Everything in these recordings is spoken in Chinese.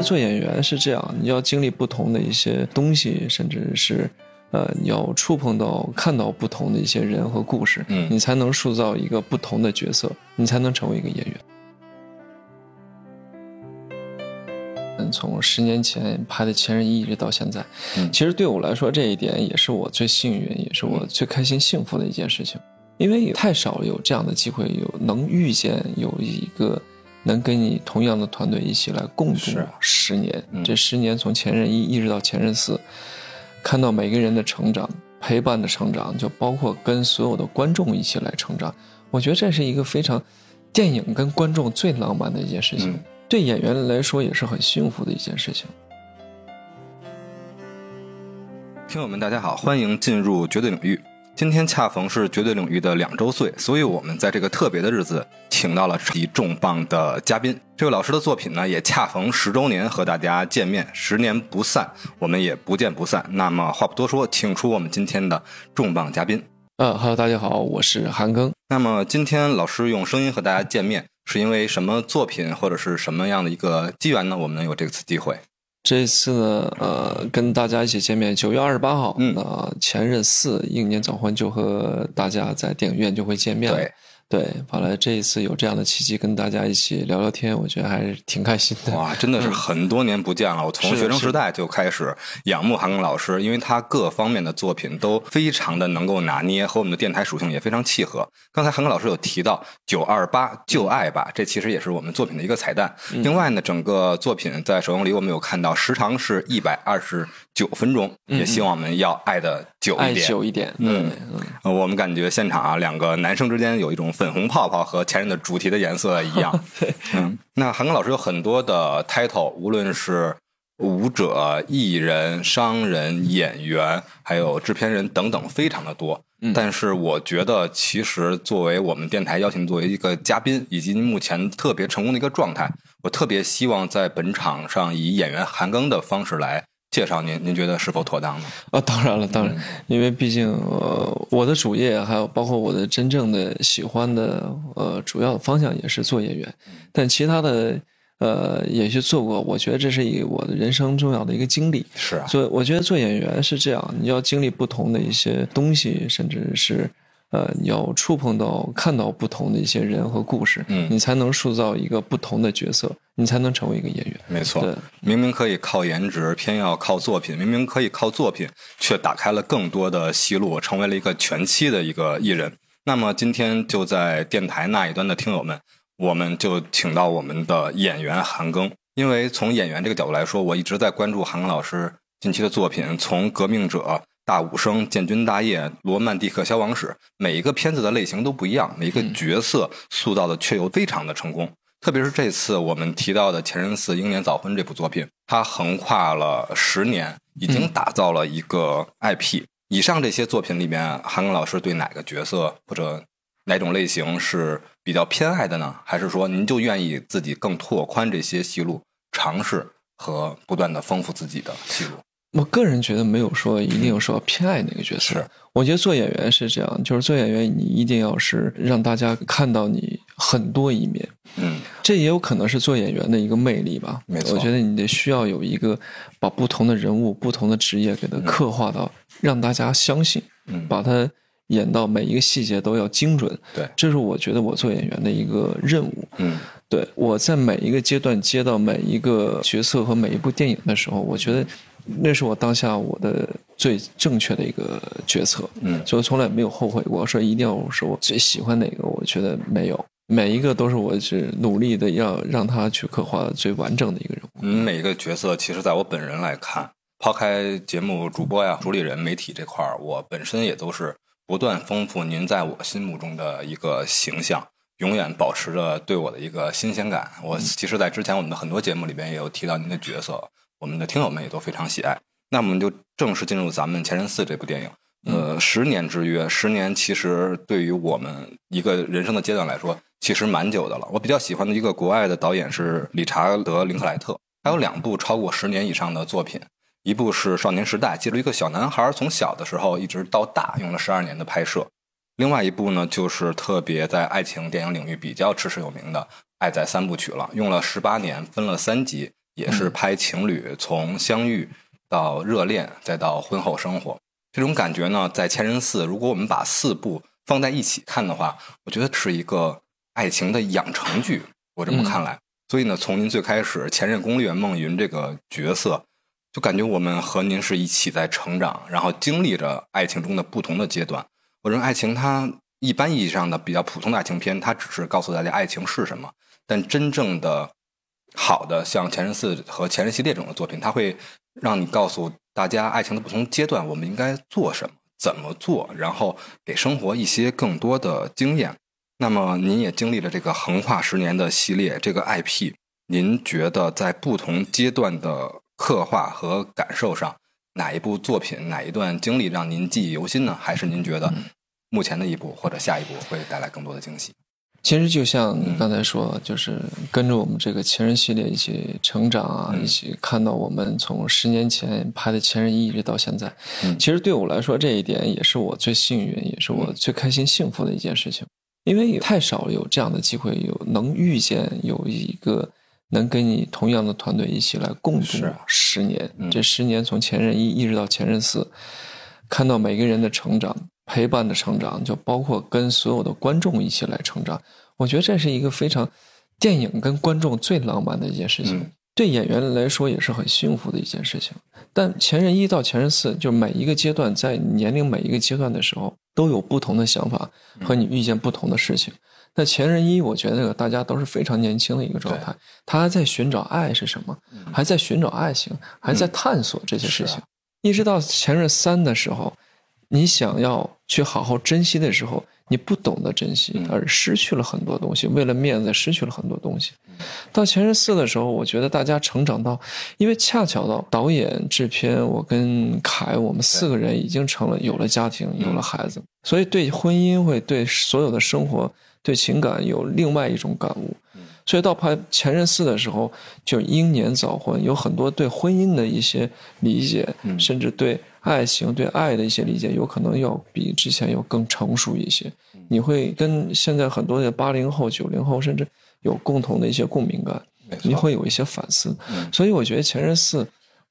做演员是这样，你要经历不同的一些东西，甚至是，呃，你要触碰到、看到不同的一些人和故事，嗯你才能塑造一个不同的角色，你才能成为一个演员。嗯，从十年前拍的《前任一》一直到现在，嗯其实对我来说，这一点也是我最幸运，也是我最开心、幸福的一件事情，因为太少有这样的机会，有能遇见有一个能跟你同样的团队一起来共度十年。嗯这十年从《前任一》一直到《前任四》，看到每个人的成长，陪伴的成长，就包括跟所有的观众一起来成长。我觉得这是一个非常电影跟观众最浪漫的一件事情，嗯对演员来说也是很幸福的一件事情。听友们，大家好，欢迎进入绝对领域。今天恰逢是绝对领域的两周岁，所以我们在这个特别的日子，请到了一重磅的嘉宾。这位老师的作品呢，也恰逢十周年和大家见面，十年不散，我们也不见不散。那么话不多说，请出我们今天的重磅嘉宾。呃哈喽，大家好，我是韩庚。那么今天老师用声音和大家见面，是因为什么作品或者是什么样的一个机缘呢？我们能有这次机会？这次呢，呃，跟大家一起见面，九月二十八号，嗯那前任四应年早婚就和大家在电影院就会见面了。对，对，完了这一次有这样的契机跟大家一起聊聊天，我觉得还是挺开心的。哇，真的是很多年不见了。我从学生时代就开始仰慕韩庚老师，因为他各方面的作品都非常的能够拿捏，和我们的电台属性也非常契合。刚才韩庚老师有提到“九二八旧爱吧”，这其实也是我们作品的一个彩蛋。嗯另外呢，整个作品在首映礼我们有看到，时长是一百二十九分钟，也希望我们要爱的久一点。久一点，嗯我们感觉现场啊，两个男生之间有一种粉红泡泡和前任的主题的颜色一样。对，嗯，那韩庚老师有很多的 title，无论是舞者、艺人、商人、演员，还有制片人等等，非常的多。嗯但是我觉得，其实作为我们电台邀请作为一个嘉宾，以及您目前特别成功的一个状态，我特别希望在本场上以演员韩庚的方式来介绍您，您觉得是否妥当呢？啊，当然了，当然，嗯因为毕竟呃，我的主业还有包括我的真正的喜欢的呃主要方向也是做演员，嗯但其他的呃也去做过，我觉得这是一我的人生重要的一个经历。是啊，所以我觉得做演员是这样，你要经历不同的一些东西，甚至是呃要触碰到、看到不同的一些人和故事，嗯你才能塑造一个不同的角色，你才能成为一个演员。没错对，明明可以靠颜值，偏要靠作品；明明可以靠作品，却打开了更多的戏路，成为了一个全期的一个艺人。那么今天就在电台那一端的听友们，我们就请到我们的演员韩庚，因为从演员这个角度来说，我一直在关注韩庚老师近期的作品，从《革命者》。大武生、建军大业、罗曼蒂克消亡史，每一个片子的类型都不一样，每一个角色塑造的却又非常的成功。特别是这次我们提到的《前任四英年早婚》这部作品，它横跨了十年，已经打造了一个 IP。以上这些作品里面，韩庚老师对哪个角色或者哪种类型是比较偏爱的呢？还是说您就愿意自己更拓宽这些戏路，尝试和不断的丰富自己的戏路？我个人觉得没有说一定说偏爱哪个角色，是我觉得做演员是这样，就是做演员你一定要是让大家看到你很多一面，嗯，这也有可能是做演员的一个魅力吧。没错我觉得你得需要有一个把不同的人物、不同的职业给它刻画到，让大家相信，嗯把它演到每一个细节都要精准。对这是我觉得我做演员的一个任务。嗯对我在每一个阶段接到每一个角色和每一部电影的时候，我觉得那是我当下我的最正确的一个决策。嗯所以我从来没有后悔过，说一定要是我最喜欢哪个，我觉得没有，每一个都是我是努力的要让他去刻画最完整的一个人物。嗯，每一个角色，其实在我本人来看，抛开节目主播呀、主理人、媒体这块儿，我本身也都是不断丰富您在我心目中的一个形象，永远保持着对我的一个新鲜感。我其实，在之前我们的很多节目里边也有提到您的角色，我们的听友们也都非常喜爱。那我们就正式进入咱们《前任四》这部电影。呃，十年之约，十年其实对于我们一个人生的阶段来说，其实蛮久的了。我比较喜欢的一个国外的导演是理查德·林克莱特，他有两部超过十年以上的作品，一部是《少年时代》，记录一个小男孩从小的时候一直到大，用了十二年的拍摄；另外一部呢，就是特别在爱情电影领域比较驰世有名的《爱在三部曲》了，用了十八年，分了三集，也是拍情侣从相遇到热恋再到婚后生活。这种感觉呢，在《前任四》，如果我们把四部放在一起看的话，我觉得是一个爱情的养成剧。我这么看来，所以呢，从您最开始《前任攻略》孟云这个角色，就感觉我们和您是一起在成长，然后经历着爱情中的不同的阶段。我认为爱情它一般意义上的比较普通的爱情片，它只是告诉大家爱情是什么，但真正的好的像《前任四》和《前任系列》这种的作品，它会让你告诉。大家爱情的不同阶段，我们应该做什么？怎么做？然后给生活一些更多的经验。那么，您也经历了这个横跨十年的系列，这个 IP，您觉得在不同阶段的刻画和感受上，哪一部作品、哪一段经历让您记忆犹新呢？还是您觉得目前的一部或者下一部会带来更多的惊喜？其实就像你刚才说，就是跟着我们这个前任系列一起成长啊，一起看到我们从十年前拍的前任一一直到现在。其实对我来说，这一点也是我最幸运，也是我最开心、幸福的一件事情。因为太少有这样的机会，有能遇见有一个能跟你同样的团队一起来共度十年。这十年从前任一一直到前任四，看到每个人的成长。陪伴的成长，就包括跟所有的观众一起来成长。我觉得这是一个非常电影跟观众最浪漫的一件事情，对演员来说也是很幸福的一件事情。但前任一到前任四，就每一个阶段，在年龄每一个阶段的时候，都有不同的想法和你遇见不同的事情。那前任一，我觉得大家都是非常年轻的一个状态，他还在寻找爱是什么，还在寻找爱情，还在探索这些事情。一直到前任三的时候。你想要去好好珍惜的时候，你不懂得珍惜，而失去了很多东西。为了面子，失去了很多东西。到前任四的时候，我觉得大家成长到，因为恰巧到导演、制片，我跟凯，我们四个人已经成了有了家庭，有了孩子，所以对婚姻会对所有的生活、对情感有另外一种感悟。所以到拍前任四的时候，就英年早婚，有很多对婚姻的一些理解，甚至对。爱情对爱的一些理解，有可能要比之前要更成熟一些。你会跟现在很多的八零后、九零后，甚至有共同的一些共鸣感，你会有一些反思。所以我觉得《前任四》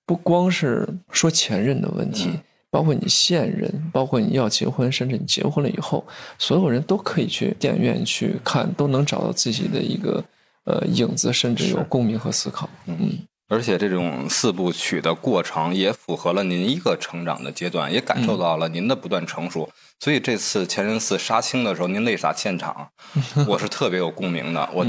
不光是说前任的问题，包括你现任，包括你要结婚，甚至你结婚了以后，所有人都可以去电影院去看，都能找到自己的一个呃影子，甚至有共鸣和思考。嗯。而且这种四部曲的过程也符合了您一个成长的阶段，也感受到了您的不断成熟。所以这次《前任四》杀青的时候，您泪洒现场，我是特别有共鸣的。我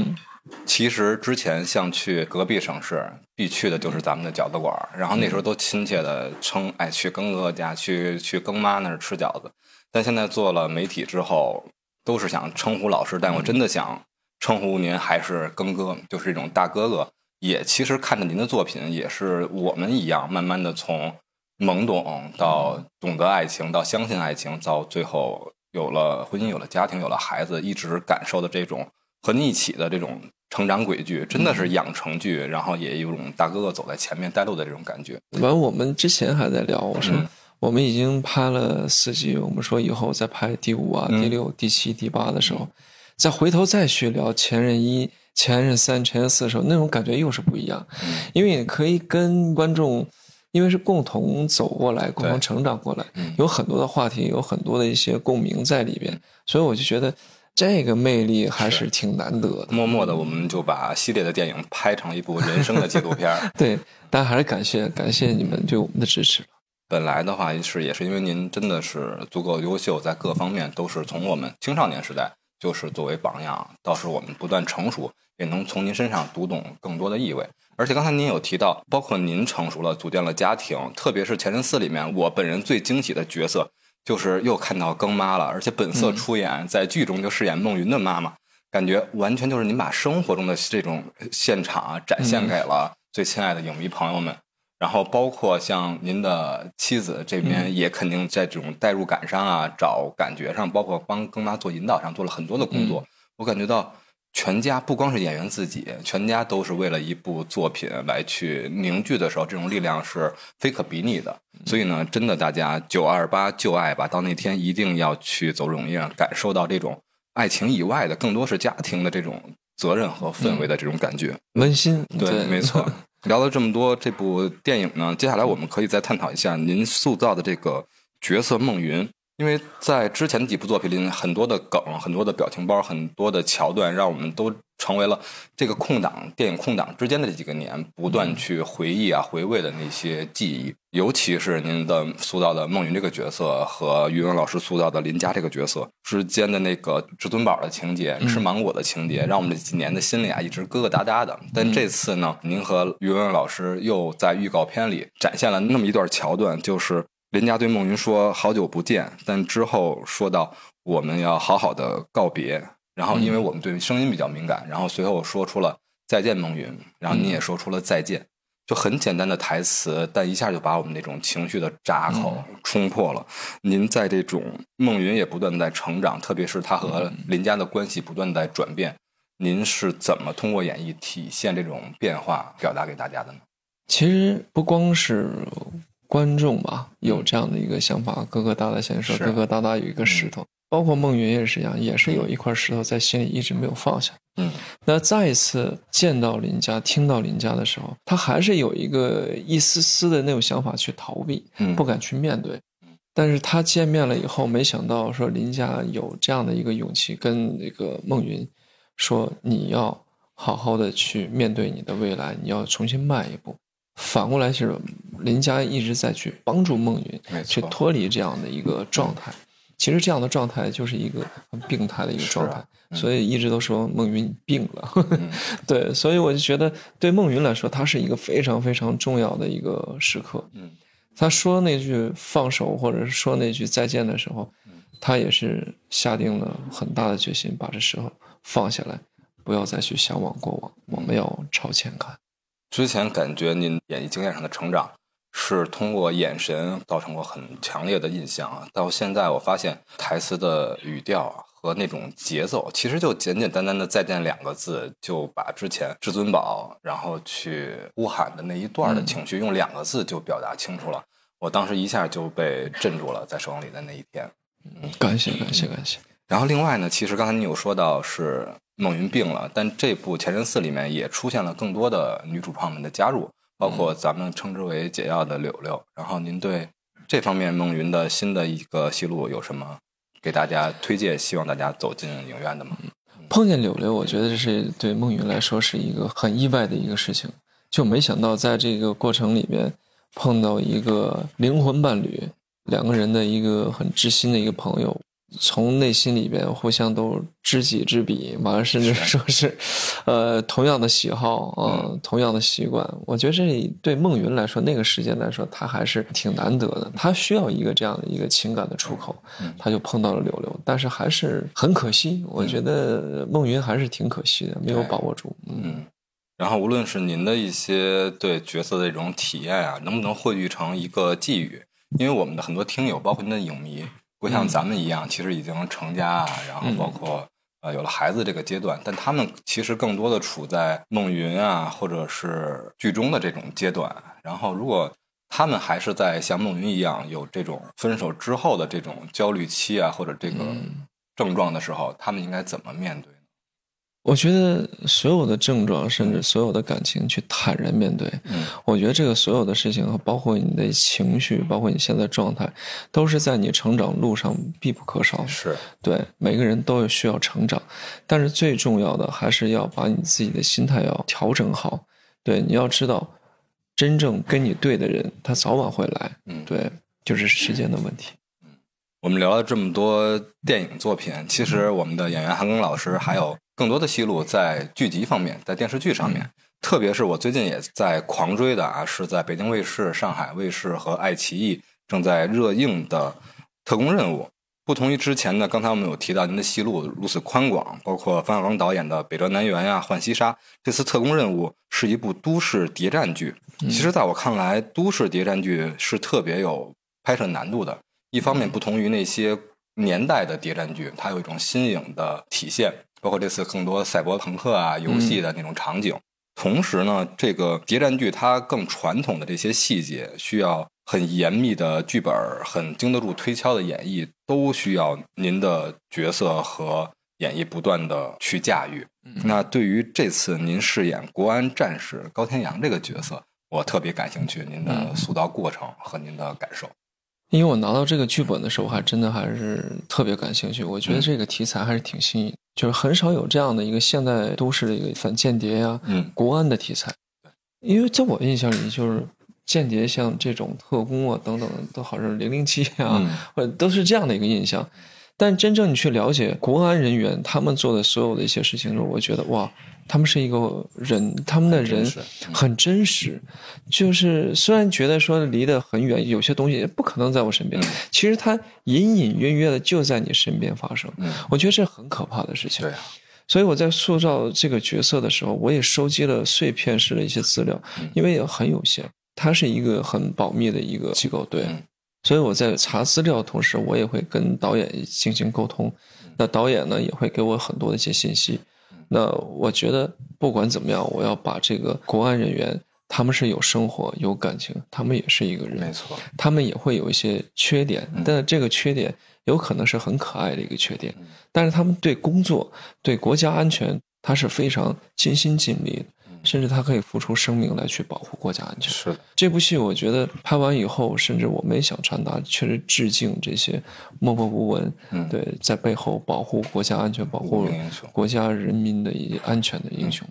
其实之前像去隔壁省市必去的就是咱们的饺子馆，然后那时候都亲切的称哎去庚哥家去去庚妈那儿吃饺子。但现在做了媒体之后，都是想称呼老师，但我真的想称呼您还是庚哥，就是这种大哥哥。也其实看着您的作品，也是我们一样，慢慢的从懵懂到懂得爱情，到相信爱情，到最后有了婚姻，有了家庭，有了孩子，一直感受的这种和您一起的这种成长轨迹，真的是养成剧，然后也有种大哥哥走在前面带路的这种感觉。完，我们之前还在聊，我说我们已经拍了四季，我们说以后再拍第五啊、第六、第七、第八的时候，再回头再去聊前任一。前任三、前任四的时候，那种感觉又是不一样，因为你可以跟观众，因为是共同走过来、共同成长过来，有很多的话题，有很多的一些共鸣在里边，所以我就觉得这个魅力还是挺难得的。默默的，我们就把系列的电影拍成一部人生的纪录片。对，但还是感谢感谢你们对我们的支持。本来的话是也是因为您真的是足够优秀，在各方面都是从我们青少年时代。就是作为榜样，到时候我们不断成熟，也能从您身上读懂更多的意味。而且刚才您有提到，包括您成熟了，组建了家庭，特别是《前任四》里面，我本人最惊喜的角色就是又看到更妈了，而且本色出演，在剧中就饰演孟云的妈妈，感觉完全就是您把生活中的这种现场啊展现给了最亲爱的影迷朋友们。然后包括像您的妻子这边，也肯定在这种代入感上啊，找感觉上，包括帮更妈做引导上做了很多的工作。我感觉到全家不光是演员自己，全家都是为了一部作品来去凝聚的时候，这种力量是非可比拟的。所以呢，真的大家九二八就爱吧，到那天一定要去走入影院，感受到这种爱情以外的，更多是家庭的这种。责任和氛围的这种感觉。温馨，对，没错。聊了这么多这部电影呢，接下来我们可以再探讨一下您塑造的这个角色孟云。因为在之前的几部作品里，很多的梗、很多的表情包、很多的桥段，让我们都成为了这个空档电影空档之间的这几个年不断去回忆啊、回味的那些记忆。尤其是您的塑造的孟云这个角色和于文老师塑造的林佳这个角色之间的那个至尊宝的情节、吃芒果的情节，让我们这几年的心里啊一直疙疙瘩瘩的。但这次呢，您和于文老师又在预告片里展现了那么一段桥段，就是。林家对孟云说：“好久不见。”但之后说到我们要好好的告别。然后，因为我们对声音比较敏感，然后随后说出了再见，孟云。然后你也说出了再见，就很简单的台词，但一下就把我们那种情绪的闸口冲破了。您在这种孟云也不断在成长，特别是他和林家的关系不断在转变。您是怎么通过演绎体现这种变化，表达给大家的呢？其实不光是。观众吧，有这样的一个想法，疙疙瘩瘩先说，疙疙瘩瘩有一个石头，包括孟云也是一样，也是有一块石头在心里一直没有放下。嗯，那再一次见到林家，听到林家的时候，他还是有一个一丝丝的那种想法去逃避，不敢去面对。但是他见面了以后，没想到说林家有这样的一个勇气，跟那个孟云说：“你要好好的去面对你的未来，你要重新迈一步。”反过来其实林佳一直在去帮助孟云，去脱离这样的一个状态。其实这样的状态就是一个很病态的一个状态，所以一直都说孟云病了。对，所以我就觉得对孟云来说，他是一个非常非常重要的一个时刻。嗯，他说那句放手，或者是说那句再见的时候，他也是下定了很大的决心，把这时候放下来，不要再去向往过往，我们要朝前看。之前感觉您演艺经验上的成长是通过眼神造成过很强烈的印象啊，到现在我发现台词的语调和那种节奏，其实就简简单单的再见两个字，就把之前至尊宝然后去呼喊的那一段的情绪用两个字就表达清楚了。我当时一下就被镇住了，在首映礼的那一天。嗯，感谢感谢感谢。然后另外呢，其实刚才你有说到是。孟云病了，但这部《前任四》里面也出现了更多的女主创们的加入，包括咱们称之为解药的柳柳。然后您对这方面孟云的新的一个戏路有什么给大家推荐？希望大家走进影院的吗？碰见柳柳，我觉得这是对孟云来说是一个很意外的一个事情，就没想到在这个过程里面碰到一个灵魂伴侣，两个人的一个很知心的一个朋友。从内心里边互相都知己知彼，完了甚至说是，呃，同样的喜好啊，同样的习惯。我觉得这对孟云来说，那个时间来说，他还是挺难得的。他需要一个这样的一个情感的出口，他就碰到了柳柳，但是还是很可惜。我觉得孟云还是挺可惜的，没有把握住。嗯。然后，无论是您的一些对角色的这种体验啊，能不能汇聚成一个寄语？因为我们的很多听友，包括您的影迷。不像咱们一样，其实已经成家啊，然后包括呃有了孩子这个阶段，但他们其实更多的处在孟云啊，或者是剧中的这种阶段。然后，如果他们还是在像孟云一样有这种分手之后的这种焦虑期啊，或者这个症状的时候，他们应该怎么面对？我觉得所有的症状，甚至所有的感情，去坦然面对。嗯，我觉得这个所有的事情，包括你的情绪，包括你现在状态，都是在你成长路上必不可少的。是对每个人都有需要成长，但是最重要的还是要把你自己的心态要调整好。对，你要知道，真正跟你对的人，他早晚会来。嗯，对，就是时间的问题。嗯，我们聊了这么多电影作品，其实我们的演员韩庚老师还有。更多的戏路在剧集方面，在电视剧上面，特别是我最近也在狂追的啊，是在北京卫视、上海卫视和爱奇艺正在热映的《特工任务》。不同于之前呢，刚才我们有提到您的戏路如此宽广，包括冯小刚导演的《北辙南辕》呀、《浣溪沙》，这次《特工任务》是一部都市谍战剧。其实，在我看来，都市谍战剧是特别有拍摄难度的。一方面，不同于那些年代的谍战剧，它有一种新颖的体现。包括这次更多赛博朋克啊游戏的那种场景，同时呢，这个谍战剧它更传统的这些细节，需要很严密的剧本，很经得住推敲的演绎，都需要您的角色和演绎不断的去驾驭。那对于这次您饰演国安战士高天阳这个角色，我特别感兴趣，您的塑造过程和您的感受。因为我拿到这个剧本的时候，还真的还是特别感兴趣。我觉得这个题材还是挺新颖，就是很少有这样的一个现代都市的一个反间谍呀、嗯国安的题材。因为在我印象里，就是间谍像这种特工啊等等，都好像零零七啊，嗯或者都是这样的一个印象。但真正你去了解国安人员他们做的所有的一些事情的时候，我觉得哇，他们是一个人，他们的人很真实。就是虽然觉得说离得很远，有些东西不可能在我身边，嗯其实它隐隐约约的就在你身边发生。嗯，我觉得这很可怕的事情。对啊，所以我在塑造这个角色的时候，我也收集了碎片式的一些资料，嗯因为也很有限。它是一个很保密的一个机构，对。嗯所以我在查资料的同时，我也会跟导演进行沟通。那导演呢，也会给我很多的一些信息。那我觉得不管怎么样，我要把这个国安人员，他们是有生活、有感情，他们也是一个人，没错，他们也会有一些缺点，嗯。但这个缺点有可能是很可爱的一个缺点嗯，但是他们对工作、对国家安全，他是非常尽心尽力的，嗯甚至他可以付出生命来去保护国家安全。是的，这部戏我觉得拍完以后，甚至我们也想传达，确实致敬这些默默无闻，嗯对，在背后保护国家安全、保护国家人民的一些安全的英雄。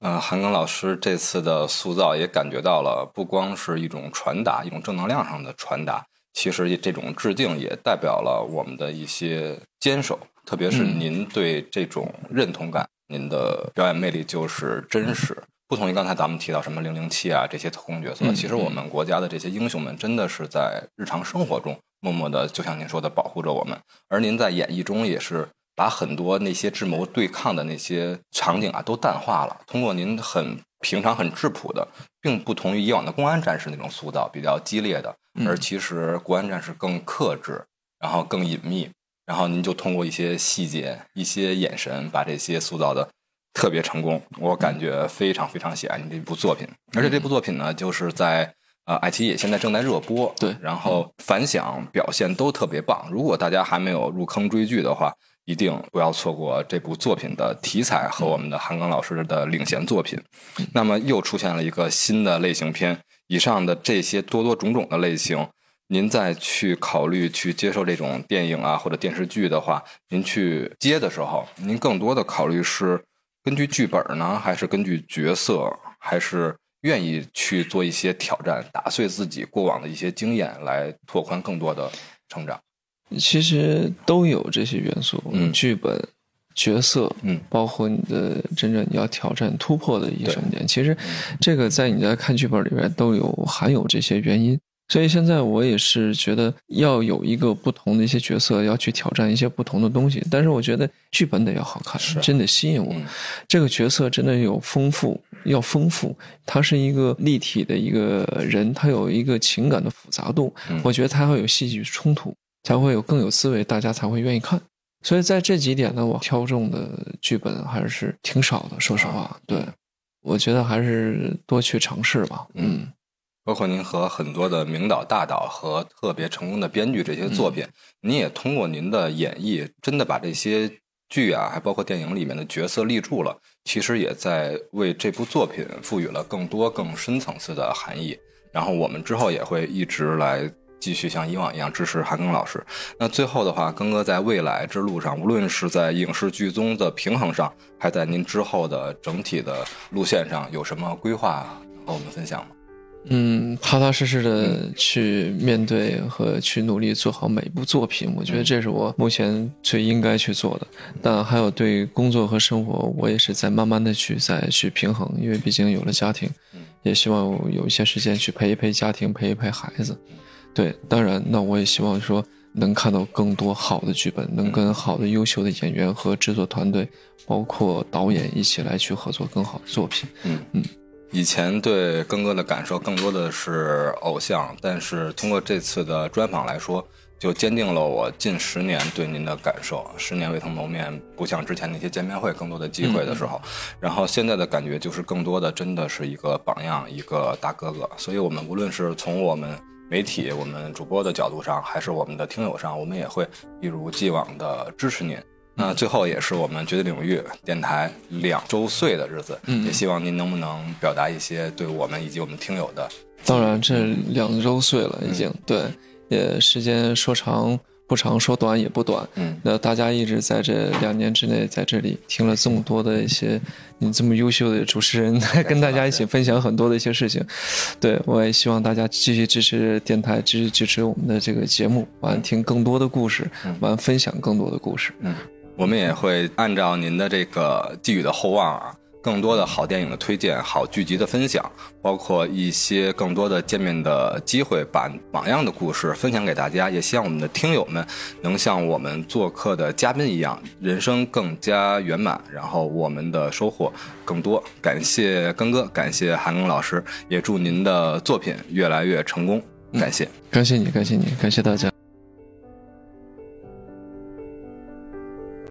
呃，韩庚老师这次的塑造也感觉到了，不光是一种传达，一种正能量上的传达，其实这种致敬也代表了我们的一些坚守，特别是嗯您对这种认同感，您的表演魅力就是真实。不同于刚才咱们提到什么零零七啊这些特工角色，嗯其实我们国家的这些英雄们真的是在日常生活中默默的，就像您说的保护着我们。而您在演绎中也是把很多那些智谋对抗的那些场景啊都淡化了，通过您很平常、很质朴的，并不同于以往的公安战士那种塑造比较激烈的，嗯。而其实国安战士更克制，然后更隐秘，然后您就通过一些细节、一些眼神，把这些塑造的特别成功。我感觉非常非常喜爱您这部作品，而且这部作品呢，就是在。呃，爱奇艺现在正在热播，对然后反响表现都特别棒。如果大家还没有入坑追剧的话，一定不要错过这部作品的题材和我们的韩庚老师的领衔作品。那么又出现了一个新的类型片。以上的这些多多种种的类型，您再去考虑去接受这种电影啊或者电视剧的话，您去接的时候，您更多的考虑是根据剧本呢，还是根据角色，还是愿意去做一些挑战，打碎自己过往的一些经验，来拓宽更多的成长？其实都有这些元素，嗯剧本、角色，嗯包括你的真正你要挑战突破的一个对什么点。其实嗯这个在你在看剧本里边都有含有这些原因。所以现在我也是觉得要有一个不同的一些角色，要去挑战一些不同的东西。但是我觉得剧本得要好看，是真得吸引我。嗯这个角色真的有丰富，要丰富，他是一个立体的一个人，他有一个情感的复杂度。嗯我觉得他会有戏剧冲突，才会有更有思维，大家才会愿意看。所以在这几点呢，我挑中的剧本还是挺少的，说实话。对，我觉得还是多去尝试吧。嗯包括您和很多的名导、大导和特别成功的编剧这些作品，您也通过您的演绎，真的把这些剧啊，还包括电影里面的角色立住了。其实也在为这部作品赋予了更多、更深层次的含义。然后我们之后也会一直来继续像以往一样支持韩庚老师。那最后的话，庚哥在未来之路上，无论是在影视剧综的平衡上，还在您之后的整体的路线上，有什么规划和我们分享吗？嗯，踏踏实实的去面对和去努力做好每一部作品，我觉得这是我目前最应该去做的。但还有对工作和生活，我也是在慢慢的去再去平衡，因为毕竟有了家庭，也希望有一些时间去陪一陪家庭，陪一陪孩子。对，当然，那我也希望说能看到更多好的剧本，能跟好的优秀的演员和制作团队，包括导演一起来去合作更好的作品。嗯嗯。以前对庚哥的感受更多的是偶像，但是通过这次的专访来说，就坚定了我近十年对您的感受。十年未曾谋面，不像之前那些见面会更多的机会的时候，然后现在的感觉就是更多的真的是一个榜样，一个大哥哥。所以我们无论是从我们媒体、我们主播的角度上，还是我们的听友上，我们也会一如既往的支持您。那最后也是我们绝对领域电台两周岁的日子，嗯也希望您能不能表达一些对我们以及我们听友的。当然，这两周岁了，已经、对，也时间说长不长，说短也不短。嗯那大家一直在这两年之内，在这里听了这么多的一些你这么优秀的主持人，跟大家一起分享很多的一些事情。对我也希望大家继续支持电台，继续支持我们的这个节目，完听更多的故事，完分享更多的故事。嗯，我们也会按照您的这个寄予的厚望啊，更多的好电影的推荐、好剧集的分享，包括一些更多的见面的机会，把榜样的故事分享给大家。也希望我们的听友们能像我们做客的嘉宾一样，人生更加圆满，然后我们的收获更多。感谢根哥，感谢韩庚老师，也祝您的作品越来越成功。感谢。感谢你，感谢你，感谢大家。